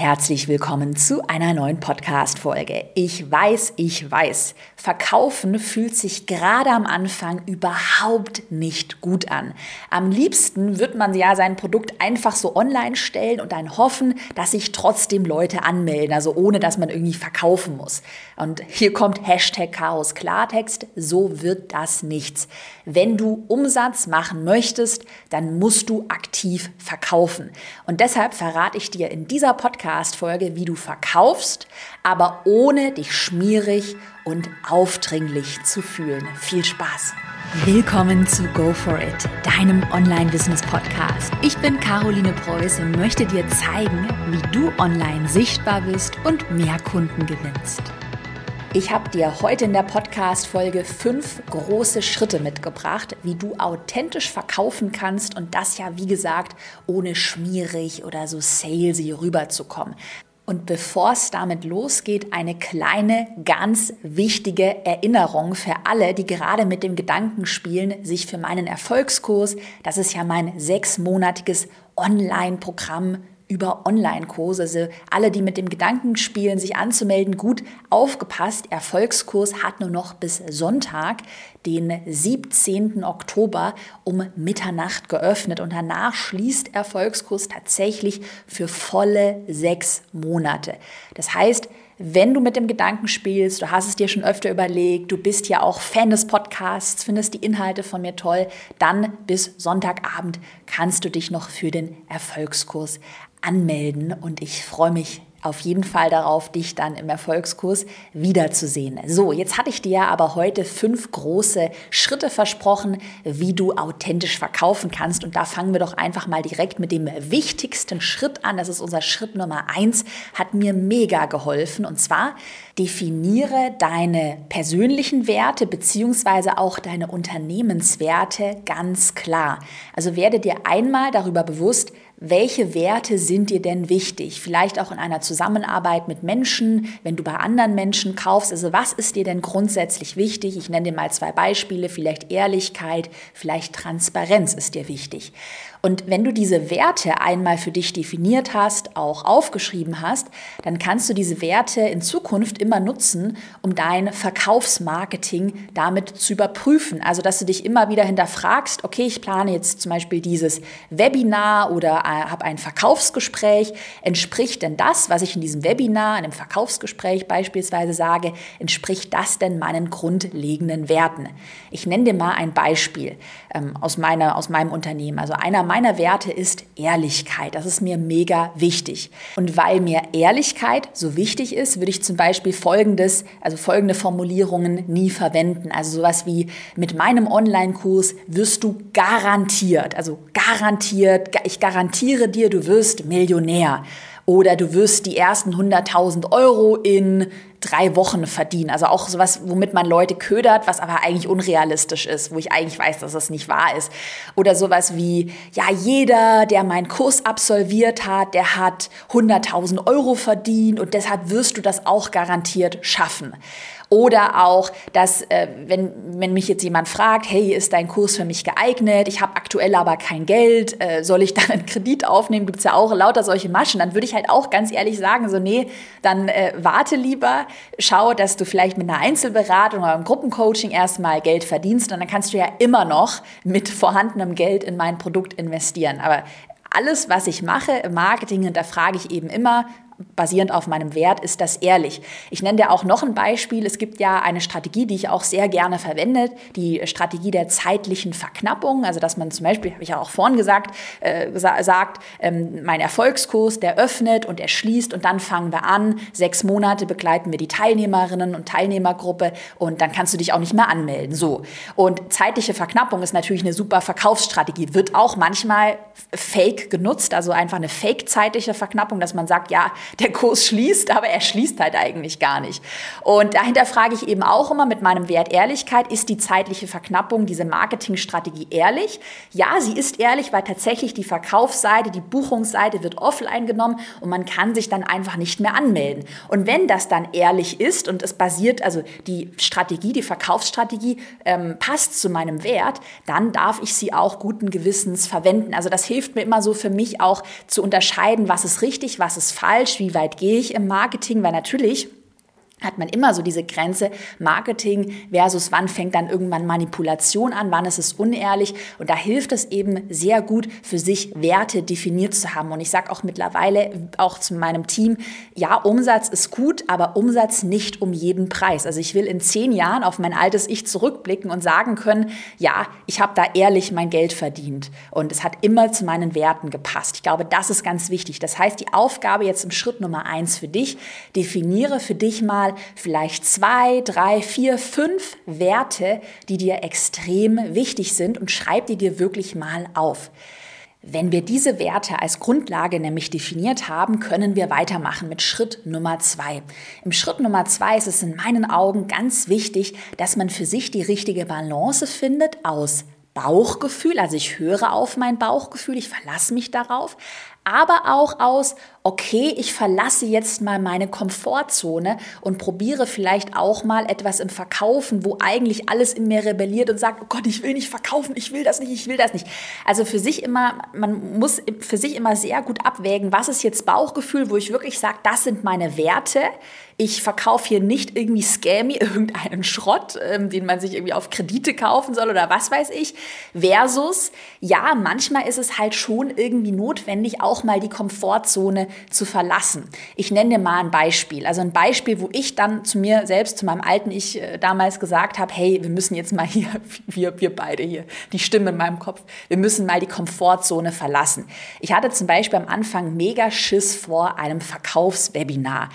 Herzlich willkommen zu einer neuen Podcast-Folge. Ich weiß, ich weiß, Verkaufen fühlt sich gerade am Anfang überhaupt nicht gut an. Am liebsten wird man ja sein Produkt einfach so online stellen und dann hoffen, dass sich trotzdem Leute anmelden, also ohne dass man irgendwie verkaufen muss. Und hier kommt Hashtag Chaos Klartext, so wird das nichts. Wenn du Umsatz machen möchtest, dann musst du aktiv verkaufen. Und deshalb verrate ich dir in dieser Podcast Podcast-Folge, wie du verkaufst, aber ohne dich schmierig und aufdringlich zu fühlen. Viel Spaß! Willkommen zu Go For It, deinem Online-Business-Podcast. Ich bin Caroline Preuß und möchte dir zeigen, wie du online sichtbar bist und mehr Kunden gewinnst. Ich habe dir heute in der Podcast-Folge fünf große Schritte mitgebracht, wie du authentisch verkaufen kannst und das ja, wie gesagt, ohne schmierig oder so salesy rüberzukommen. Und bevor es damit losgeht, eine kleine, ganz wichtige Erinnerung für alle, die gerade mit dem Gedanken spielen, sich für meinen Erfolgskurs, das ist ja mein sechsmonatiges Online-Programm über Online-Kurse. Also alle, die mit dem Gedanken spielen, sich anzumelden, gut aufgepasst. Erfolgskurs hat nur noch bis Sonntag, den 17. Oktober um Mitternacht geöffnet und danach schließt Erfolgskurs tatsächlich für volle sechs Monate. Das heißt, wenn du mit dem Gedanken spielst, du hast es dir schon öfter überlegt, du bist ja auch Fan des Podcasts, findest die Inhalte von mir toll, dann bis Sonntagabend kannst du dich noch für den Erfolgskurs anmelden und ich freue mich auf jeden Fall darauf, dich dann im Erfolgskurs wiederzusehen. So, jetzt hatte ich dir aber heute fünf große Schritte versprochen, wie du authentisch verkaufen kannst. Und da fangen wir doch einfach mal direkt mit dem wichtigsten Schritt an. Das ist unser Schritt Nummer eins, hat mir mega geholfen. Und zwar definiere deine persönlichen Werte beziehungsweise auch deine Unternehmenswerte ganz klar. Also werde dir einmal darüber bewusst, welche Werte sind dir denn wichtig? Vielleicht auch in einer Zusammenarbeit mit Menschen, wenn du bei anderen Menschen kaufst. Also was ist dir denn grundsätzlich wichtig? Ich nenne dir mal zwei Beispiele. Vielleicht Ehrlichkeit, vielleicht Transparenz ist dir wichtig. Und wenn du diese Werte einmal für dich definiert hast, auch aufgeschrieben hast, dann kannst du diese Werte in Zukunft immer nutzen, um dein Verkaufsmarketing damit zu überprüfen. Also, dass du dich immer wieder hinterfragst, okay, ich plane jetzt zum Beispiel dieses Webinar oder äh, habe ein Verkaufsgespräch. Entspricht denn das, was ich in diesem Webinar, in einem Verkaufsgespräch beispielsweise sage, entspricht das denn meinen grundlegenden Werten? Ich nenne dir mal ein Beispiel ähm, aus, meiner, aus meinem Unternehmen. Also einer meiner Werte ist Ehrlichkeit. Das ist mir mega wichtig. Und weil mir Ehrlichkeit so wichtig ist, würde ich zum Beispiel folgendes, also folgende Formulierungen nie verwenden. Also sowas wie mit meinem Online-Kurs wirst du garantiert, also garantiert, ich garantiere dir, du wirst Millionär oder du wirst die ersten 100.000 Euro in drei Wochen verdienen. Also auch sowas, womit man Leute ködert, was aber eigentlich unrealistisch ist, wo ich eigentlich weiß, dass das nicht wahr ist. Oder sowas wie, ja, jeder, der meinen Kurs absolviert hat, der hat 100.000 Euro verdient und deshalb wirst du das auch garantiert schaffen. Oder auch, dass, äh, wenn, wenn mich jetzt jemand fragt, hey, ist dein Kurs für mich geeignet? Ich habe aktuell aber kein Geld, äh, soll ich dann einen Kredit aufnehmen? Gibt es ja auch lauter solche Maschen. Dann würde ich halt auch ganz ehrlich sagen, so, nee, dann äh, warte lieber, schau, dass du vielleicht mit einer Einzelberatung oder einem Gruppencoaching erstmal Geld verdienst und dann kannst du ja immer noch mit vorhandenem Geld in mein Produkt investieren. Aber alles, was ich mache im Marketing, hinterfrage ich eben immer, basierend auf meinem Wert, ist das ehrlich. Ich nenne dir auch noch ein Beispiel. Es gibt ja eine Strategie, die ich auch sehr gerne verwende, die Strategie der zeitlichen Verknappung. Also, dass man zum Beispiel, habe ich ja auch vorhin gesagt, äh, sagt, ähm, mein Erfolgskurs, der öffnet und er schließt und dann fangen wir an. Sechs Monate begleiten wir die Teilnehmerinnen und Teilnehmergruppe und dann kannst du dich auch nicht mehr anmelden. So. Und zeitliche Verknappung ist natürlich eine super Verkaufsstrategie, wird auch manchmal fake genutzt, also einfach eine fake zeitliche Verknappung, dass man sagt, ja, der Kurs schließt, aber er schließt halt eigentlich gar nicht. Und dahinter frage ich eben auch immer mit meinem Wert Ehrlichkeit, ist die zeitliche Verknappung, diese Marketingstrategie ehrlich? Ja, sie ist ehrlich, weil tatsächlich die Verkaufsseite, die Buchungsseite wird offline genommen und man kann sich dann einfach nicht mehr anmelden. Und wenn das dann ehrlich ist und es basiert, also die Strategie, die Verkaufsstrategie ähm, passt zu meinem Wert, dann darf ich sie auch guten Gewissens verwenden. Also das hilft mir immer so für mich auch zu unterscheiden, was ist richtig, was ist falsch, wie weit gehe ich im Marketing, weil natürlich hat man immer so diese Grenze Marketing versus wann fängt dann irgendwann Manipulation an, wann ist es unehrlich. Und da hilft es eben sehr gut, für sich Werte definiert zu haben. Und ich sage auch mittlerweile auch zu meinem Team, ja, Umsatz ist gut, aber Umsatz nicht um jeden Preis. Also ich will in zehn Jahren auf mein altes Ich zurückblicken und sagen können, ja, ich habe da ehrlich mein Geld verdient. Und es hat immer zu meinen Werten gepasst. Ich glaube, das ist ganz wichtig. Das heißt, die Aufgabe jetzt im Schritt Nummer eins für dich, definiere für dich mal, mal vielleicht zwei, drei, vier, fünf Werte, die dir extrem wichtig sind und schreib die dir wirklich mal auf. Wenn wir diese Werte als Grundlage nämlich definiert haben, können wir weitermachen mit Schritt Nummer zwei. Im Schritt Nummer zwei ist es in meinen Augen ganz wichtig, dass man für sich die richtige Balance findet aus Bauchgefühl, also ich höre auf mein Bauchgefühl, ich verlasse mich darauf, aber auch aus, okay, ich verlasse jetzt mal meine Komfortzone und probiere vielleicht auch mal etwas im Verkaufen, wo eigentlich alles in mir rebelliert und sagt, oh Gott, ich will nicht verkaufen, ich will das nicht, ich will das nicht. Also für sich immer, man muss für sich immer sehr gut abwägen, was ist jetzt Bauchgefühl, wo ich wirklich sage, das sind meine Werte. Ich verkaufe hier nicht irgendwie Scammy, irgendeinen Schrott, ähm, den man sich irgendwie auf Kredite kaufen soll oder was weiß ich. Versus, ja, manchmal ist es halt schon irgendwie notwendig, auch mal die Komfortzone zu verlassen. Ich nenne dir mal ein Beispiel. Also ein Beispiel, wo ich dann zu mir selbst, zu meinem alten Ich äh, damals gesagt habe, hey, wir müssen jetzt mal hier, wir, wir beide hier, die Stimme in meinem Kopf, wir müssen mal die Komfortzone verlassen. Ich hatte zum Beispiel am Anfang mega Schiss vor einem Verkaufswebinar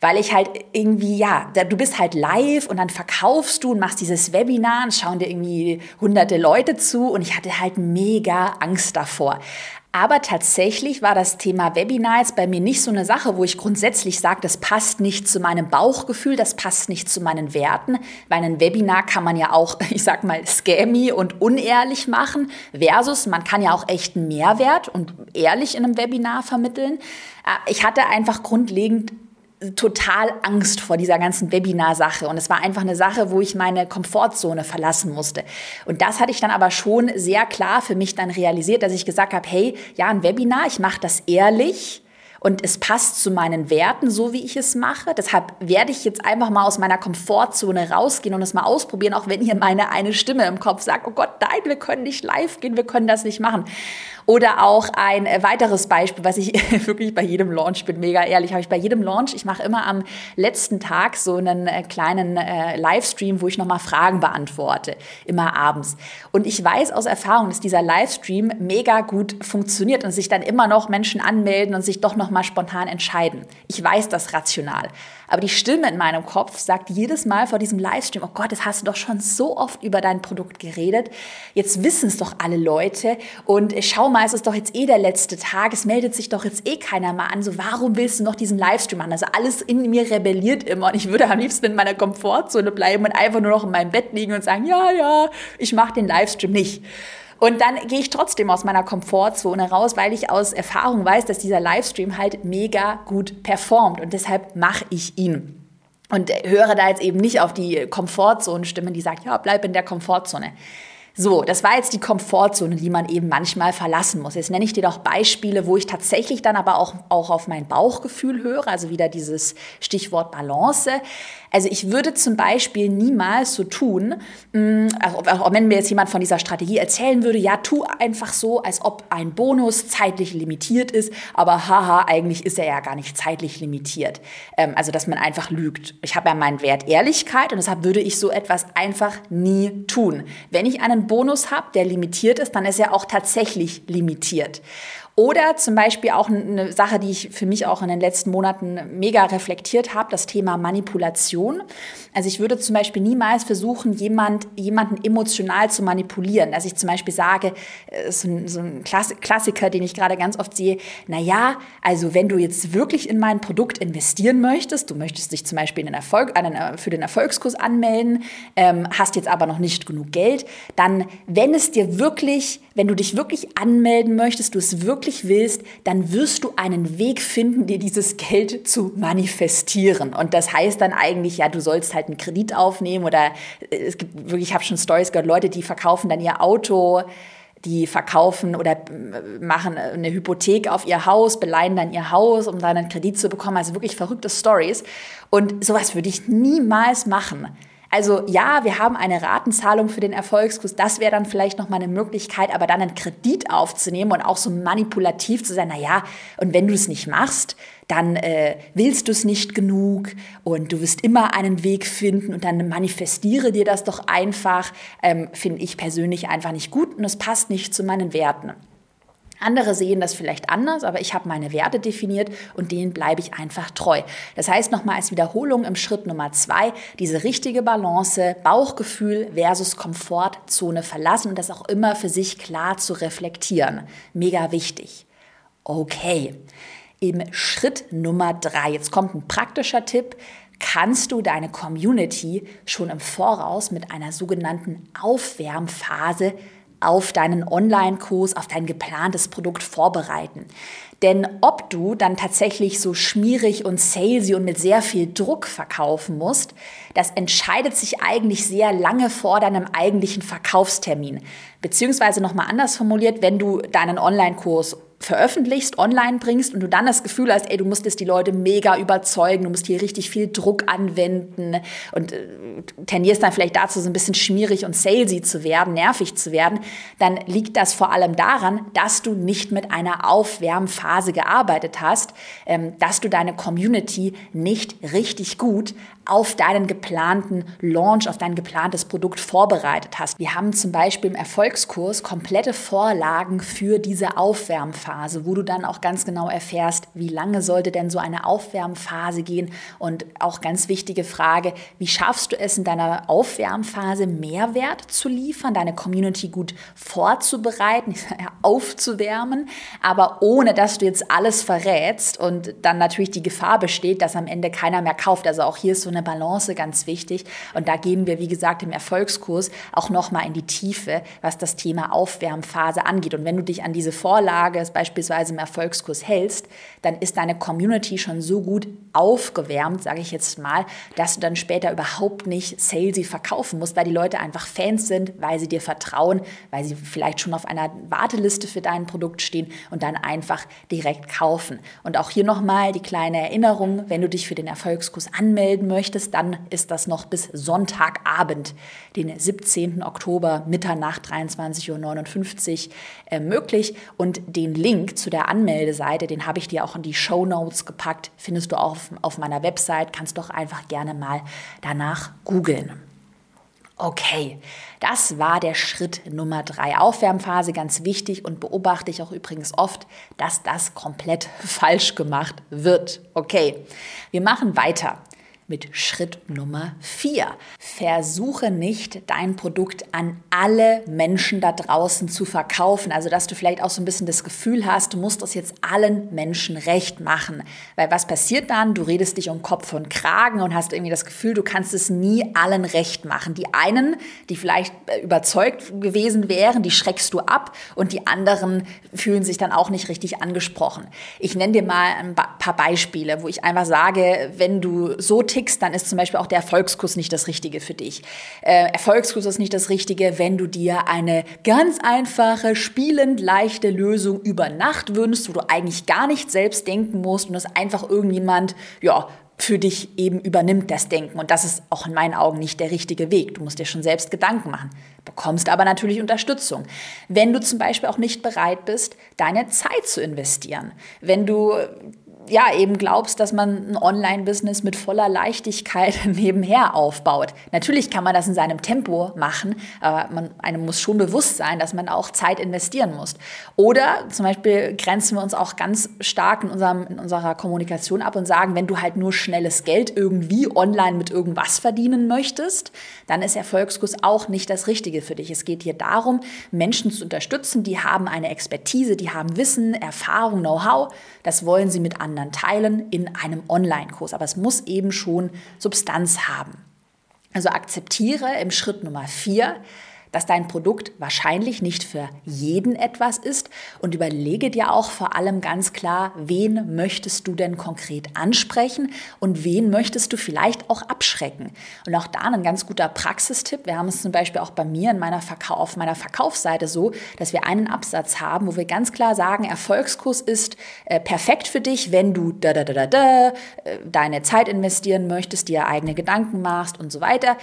weil ich halt irgendwie, ja, du bist halt live und dann verkaufst du und machst dieses Webinar und schauen dir irgendwie hunderte Leute zu und ich hatte halt mega Angst davor. Aber tatsächlich war das Thema Webinar jetzt bei mir nicht so eine Sache, wo ich grundsätzlich sage, das passt nicht zu meinem Bauchgefühl, das passt nicht zu meinen Werten, weil ein Webinar kann man ja auch, ich sag mal, scammy und unehrlich machen, versus man kann ja auch echten Mehrwert und ehrlich in einem Webinar vermitteln. Äh, ich hatte einfach grundlegend total Angst vor dieser ganzen Webinar-Sache und es war einfach eine Sache, wo ich meine Komfortzone verlassen musste. Und das hatte ich dann aber schon sehr klar für mich dann realisiert, dass ich gesagt habe, hey, ja, ein Webinar, ich mache das ehrlich und es passt zu meinen Werten, so wie ich es mache. Deshalb werde ich jetzt einfach mal aus meiner Komfortzone rausgehen und es mal ausprobieren, auch wenn hier meine eine Stimme im Kopf sagt, oh Gott, nein, wir können nicht live gehen, wir können das nicht machen. Oder auch ein äh, weiteres Beispiel, was ich wirklich bei jedem Launch bin, mega ehrlich, habe ich bei jedem Launch, ich mache immer am letzten Tag so einen äh, kleinen äh, Livestream, wo ich nochmal Fragen beantworte, immer abends. Und ich weiß aus Erfahrung, dass dieser Livestream mega gut funktioniert und sich dann immer noch Menschen anmelden und sich doch nochmal spontan entscheiden. Ich weiß das rational. Aber die Stimme in meinem Kopf sagt jedes Mal vor diesem Livestream, oh Gott, das hast du doch schon so oft über dein Produkt geredet. Jetzt wissen es doch alle Leute und schau mal, es ist doch jetzt eh der letzte Tag, es meldet sich doch jetzt eh keiner mal an. So, warum willst du noch diesen Livestream machen? Also alles in mir rebelliert immer und ich würde am liebsten in meiner Komfortzone bleiben und einfach nur noch in meinem Bett liegen und sagen, ja, ja, ich mache den Livestream nicht. Und dann gehe ich trotzdem aus meiner Komfortzone raus, weil ich aus Erfahrung weiß, dass dieser Livestream halt mega gut performt und deshalb mache ich ihn. Und höre da jetzt eben nicht auf die Komfortzone-Stimme, die sagt, ja, bleib in der Komfortzone. So, das war jetzt die Komfortzone, die man eben manchmal verlassen muss. Jetzt nenne ich dir doch Beispiele, wo ich tatsächlich dann aber auch, auch auf mein Bauchgefühl höre, also wieder dieses Stichwort Balance. Also ich würde zum Beispiel niemals so tun, mm, auch wenn mir jetzt jemand von dieser Strategie erzählen würde, ja, tu einfach so, als ob ein Bonus zeitlich limitiert ist, aber haha, eigentlich ist er ja gar nicht zeitlich limitiert. Ähm, also dass man einfach lügt. Ich habe ja meinen Wert Ehrlichkeit und deshalb würde ich so etwas einfach nie tun. Wenn ich einen Bonus habe, der limitiert ist, dann ist er auch tatsächlich limitiert. Oder zum Beispiel auch eine Sache, die ich für mich auch in den letzten Monaten mega reflektiert habe, das Thema Manipulation. Also ich würde zum Beispiel niemals versuchen, jemand, jemanden emotional zu manipulieren. Dass ich zum Beispiel sage, äh, so ein, so ein Klassiker, den ich gerade ganz oft sehe, na ja, also wenn du jetzt wirklich in mein Produkt investieren möchtest, du möchtest dich zum Beispiel Erfolg, einen, äh, für den Erfolgskurs anmelden, ähm, hast jetzt aber noch nicht genug Geld, dann, wenn es dir wirklich, wenn du dich wirklich anmelden möchtest, du es wirklich wirklich willst, dann wirst du einen Weg finden, dir dieses Geld zu manifestieren. Und das heißt dann eigentlich, ja, du sollst halt einen Kredit aufnehmen oder äh, es gibt wirklich, ich habe schon Stories gehört, Leute, die verkaufen dann ihr Auto die verkaufen oder äh, machen eine Hypothek auf ihr Haus, beleihen dann ihr Haus, um dann einen Kredit zu bekommen. Also wirklich verrückte Stories. Und sowas würde ich niemals machen. Also ja, wir haben eine Ratenzahlung für den Erfolgskurs. Das wäre dann vielleicht noch mal eine Möglichkeit, aber dann einen Kredit aufzunehmen und auch so manipulativ zu sein. Na ja, und wenn du es nicht machst, dann äh, willst du es nicht genug und du wirst immer einen Weg finden und dann manifestiere dir das doch einfach. Ähm, Finde ich persönlich einfach nicht gut und es passt nicht zu meinen Werten. Andere sehen das vielleicht anders, aber ich habe meine Werte definiert und denen bleibe ich einfach treu. Das heißt nochmal als Wiederholung im Schritt Nummer zwei, diese richtige Balance, Bauchgefühl versus Komfortzone verlassen und das auch immer für sich klar zu reflektieren. Mega wichtig. Okay, im Schritt Nummer drei, jetzt kommt ein praktischer Tipp, kannst du deine Community schon im Voraus mit einer sogenannten Aufwärmphase auf deinen Online-Kurs, auf dein geplantes Produkt vorbereiten. Denn ob du dann tatsächlich so schmierig und salesy und mit sehr viel Druck verkaufen musst, das entscheidet sich eigentlich sehr lange vor deinem eigentlichen Verkaufstermin. Beziehungsweise nochmal anders formuliert, wenn du deinen Online-Kurs veröffentlichst, online bringst und du dann das Gefühl hast, ey, du musst jetzt die Leute mega überzeugen, du musst hier richtig viel Druck anwenden und äh, tendierst dann vielleicht dazu, so ein bisschen schmierig und salesy zu werden, nervig zu werden, dann liegt das vor allem daran, dass du nicht mit einer Aufwärmphase gearbeitet hast, ähm, dass du deine Community nicht richtig gut auf deinen geplanten Launch, auf dein geplantes Produkt vorbereitet hast. Wir haben zum Beispiel im Erfolgskurs komplette Vorlagen für diese Aufwärmphase, wo du dann auch ganz genau erfährst, wie lange sollte denn so eine Aufwärmphase gehen und auch ganz wichtige Frage, wie schaffst du es in deiner Aufwärmphase Mehrwert zu liefern, deine Community gut vorzubereiten, aufzuwärmen, aber ohne dass du jetzt alles verrätst und dann natürlich die Gefahr besteht, dass am Ende keiner mehr kauft. Also auch hier ist so eine Balance ganz wichtig. Und da gehen wir, wie gesagt, im Erfolgskurs auch nochmal in die Tiefe, was das Thema Aufwärmphase angeht. Und wenn du dich an diese Vorlage beispielsweise im Erfolgskurs hältst, dann ist deine Community schon so gut aufgewärmt, sage ich jetzt mal, dass du dann später überhaupt nicht salesy verkaufen musst, weil die Leute einfach Fans sind, weil sie dir vertrauen, weil sie vielleicht schon auf einer Warteliste für dein Produkt stehen und dann einfach direkt kaufen. Und auch hier nochmal die kleine Erinnerung, wenn du dich für den Erfolgskurs anmelden möchtest, möchtest, dann ist das noch bis Sonntagabend, den 17. Oktober, Mitternacht 23.59 Uhr äh, möglich. Und den Link zu der Anmeldeseite, den habe ich dir auch in die Show Notes gepackt, findest du auch auf, auf meiner Website. Kannst doch einfach gerne mal danach googeln. Okay, das war der Schritt Nummer drei. Aufwärmphase, ganz wichtig und beobachte ich auch übrigens oft, dass das komplett falsch gemacht wird. Okay, wir machen weiter mit Schritt Nummer 4. Versuche nicht, dein Produkt an alle Menschen da draußen zu verkaufen. Also, dass du vielleicht auch so ein bisschen das Gefühl hast, du musst das jetzt allen Menschen recht machen. Weil was passiert dann? Du redest dich um Kopf und Kragen und hast irgendwie das Gefühl, du kannst es nie allen recht machen. Die einen, die vielleicht äh, überzeugt gewesen wären, die schreckst du ab und die anderen fühlen sich dann auch nicht richtig angesprochen. Ich nenne dir mal ein paar Beispiele, wo ich einfach sage, wenn du so tickst, dann ist zum Beispiel auch der Erfolgskurs nicht das Richtige für dich. Äh, Erfolgskurs ist nicht das Richtige, wenn du dir eine ganz einfache, spielend leichte Lösung über Nacht wünschst, wo du eigentlich gar nicht selbst denken musst und das einfach irgendjemand, ja, für dich eben übernimmt das Denken. Und das ist auch in meinen Augen nicht der richtige Weg. Du musst dir schon selbst Gedanken machen, bekommst aber natürlich Unterstützung. Wenn du zum Beispiel auch nicht bereit bist, deine Zeit zu investieren, wenn du ja, eben glaubst, dass man ein Online-Business mit voller Leichtigkeit nebenher aufbaut. Natürlich kann man das in seinem Tempo machen, aber man, einem muss schon bewusst sein, dass man auch Zeit investieren muss. Oder zum Beispiel grenzen wir uns auch ganz stark in, unserem, in unserer Kommunikation ab und sagen, wenn du halt nur schnelles Geld irgendwie online mit irgendwas verdienen möchtest, dann ist Erfolgskurs auch nicht das Richtige für dich. Es geht hier darum, Menschen zu unterstützen, die haben eine Expertise, die haben Wissen, Erfahrung, Know-how. Das wollen sie mit anderen anderen teilen in einem Online-Kurs. Aber es muss eben schon Substanz haben. Also akzeptiere im Schritt Nummer vier, dass dein Produkt wahrscheinlich nicht für jeden etwas ist und überlege dir auch vor allem ganz klar, wen möchtest du denn konkret ansprechen und wen möchtest du vielleicht auch abschrecken. Und auch da ein ganz guter Praxistipp. Wir haben es zum Beispiel auch bei mir in meiner Verkauf, auf meiner Verkaufsseite so, dass wir einen Absatz haben, wo wir ganz klar sagen, Erfolgskurs ist äh, perfekt für dich, wenn du da, da, da, da, da, äh, deine Zeit investieren möchtest, dir eigene Gedanken machst und so weiter.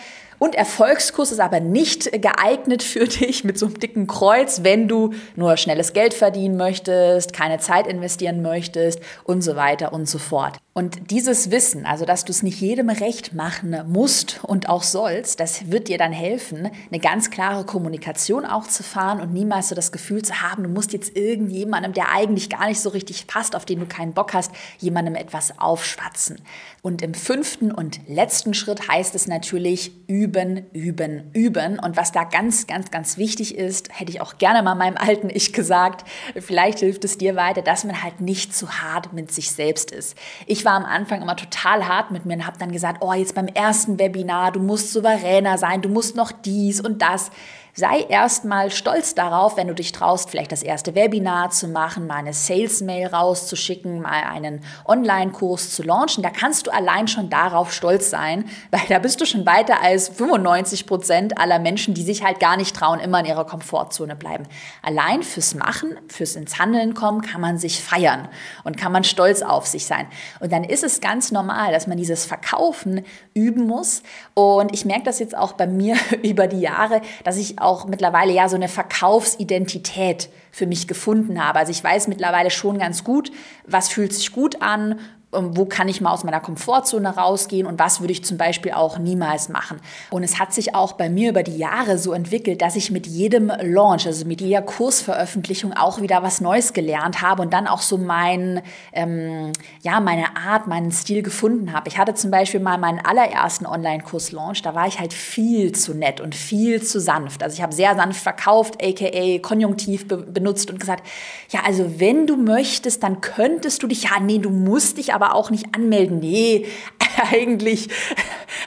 Und Erfolgskurs ist aber nicht geeignet für dich mit so einem dicken Kreuz, wenn du nur schnelles Geld verdienen möchtest, keine Zeit investieren möchtest und so weiter und so fort. Und dieses Wissen, also dass du es nicht jedem recht machen musst und auch sollst, das wird dir dann helfen, eine ganz klare Kommunikation auch zu fahren und niemals so das Gefühl zu haben, du musst jetzt irgendjemandem, der eigentlich gar nicht so richtig passt, auf den du keinen Bock hast, jemandem etwas aufschwatzen. Und im fünften und letzten Schritt heißt es natürlich üben, üben, üben. Und was da ganz, ganz, ganz wichtig ist, hätte ich auch gerne mal meinem alten Ich gesagt, vielleicht hilft es dir weiter, dass man halt nicht zu hart mit sich selbst ist. Ich ich war am Anfang immer total hart mit mir und habe dann gesagt, oh, jetzt beim ersten Webinar, du musst souveräner sein, du musst noch dies und das sei erstmal stolz darauf, wenn du dich traust, vielleicht das erste Webinar zu machen, mal eine Sales-Mail rauszuschicken, mal einen Online-Kurs zu launchen. Da kannst du allein schon darauf stolz sein, weil da bist du schon weiter als 95 Prozent aller Menschen, die sich halt gar nicht trauen, immer in ihrer Komfortzone bleiben. Allein fürs Machen, fürs ins Handeln kommen, kann man sich feiern und kann man stolz auf sich sein. Und dann ist es ganz normal, dass man dieses Verkaufen üben muss. Und ich merke das jetzt auch bei mir über die Jahre, dass ich auch mittlerweile ja so eine Verkaufsidentität für mich gefunden habe. Also ich weiß mittlerweile schon ganz gut, was fühlt sich gut an, wo kann ich mal aus meiner Komfortzone rausgehen und was würde ich zum Beispiel auch niemals machen. Und es hat sich auch bei mir über die Jahre so entwickelt, dass ich mit jedem Launch, also mit jeder Kursveröffentlichung auch wieder was Neues gelernt habe und dann auch so mein, ähm, ja, meine Art, meinen Stil gefunden habe. Ich hatte zum Beispiel mal meinen allerersten Online-Kurs-Launch, da war ich halt viel zu nett und viel zu sanft. Also ich habe sehr sanft verkauft, aka Konjunktiv be benutzt und gesagt, ja, also wenn du möchtest, dann könntest du dich, ja, nee, du musst dich aber aber auch nicht anmelden. Nee, eigentlich,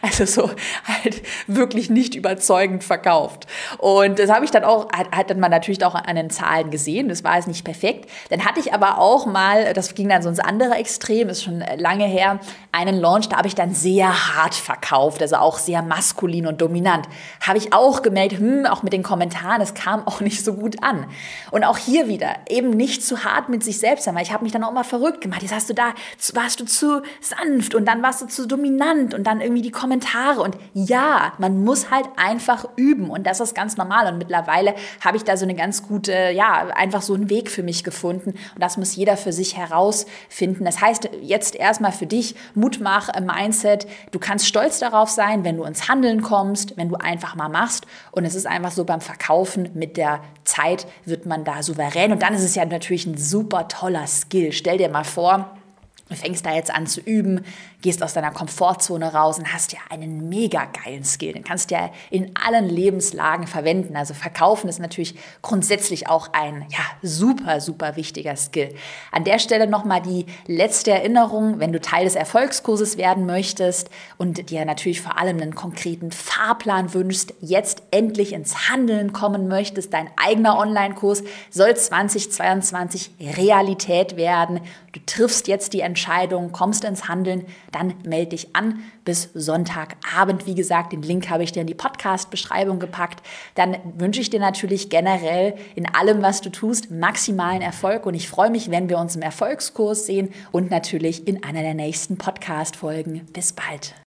also so halt wirklich nicht überzeugend verkauft. Und das habe ich dann auch, hat, dann man natürlich auch an den Zahlen gesehen. Das war jetzt nicht perfekt. Dann hatte ich aber auch mal, das ging dann so ins andere Extrem, ist schon lange her, einen Launch, da habe ich dann sehr hart verkauft, also auch sehr maskulin und dominant. Habe ich auch gemerkt, hm, auch mit den Kommentaren, es kam auch nicht so gut an. Und auch hier wieder, eben nicht zu hart mit sich selbst sein, weil ich habe mich dann auch mal verrückt gemacht. Jetzt hast du da, warst du zu sanft und dann warst du zu dominant und dann irgendwie die Kommentare. Und ja, man muss halt einfach üben und das ist ganz normal. Und mittlerweile habe ich da so eine ganz gute, ja, einfach so einen Weg für mich gefunden. Und das muss jeder für sich herausfinden. Das heißt, jetzt erstmal für dich Mutmach, äh, Mindset. Du kannst stolz darauf sein, wenn du ins Handeln kommst, wenn du einfach mal machst. Und es ist einfach so beim Verkaufen mit der Zeit wird man da souverän. Und dann ist es ja natürlich ein super toller Skill. Stell dir mal vor, Du fängst da jetzt an zu üben, gehst aus deiner Komfortzone raus und hast ja einen mega geilen Skill. Den kannst du ja in allen Lebenslagen verwenden. Also verkaufen ist natürlich grundsätzlich auch ein ja, super, super wichtiger Skill. An der Stelle nochmal die letzte Erinnerung, wenn du Teil des Erfolgskurses werden möchtest und dir natürlich vor allem einen konkreten Fahrplan wünschst, jetzt endlich ins Handeln kommen möchtest, dein eigener Online-Kurs soll 2022 Realität werden. Du triffst jetzt die Entscheidung, Entscheidung, kommst ins Handeln, dann melde dich an bis Sonntagabend. Wie gesagt, den Link habe ich dir in die Podcast-Beschreibung gepackt. Dann wünsche ich dir natürlich generell in allem, was du tust, maximalen Erfolg und ich freue mich, wenn wir uns im Erfolgskurs sehen und natürlich in einer der nächsten Podcast-Folgen. Bis bald.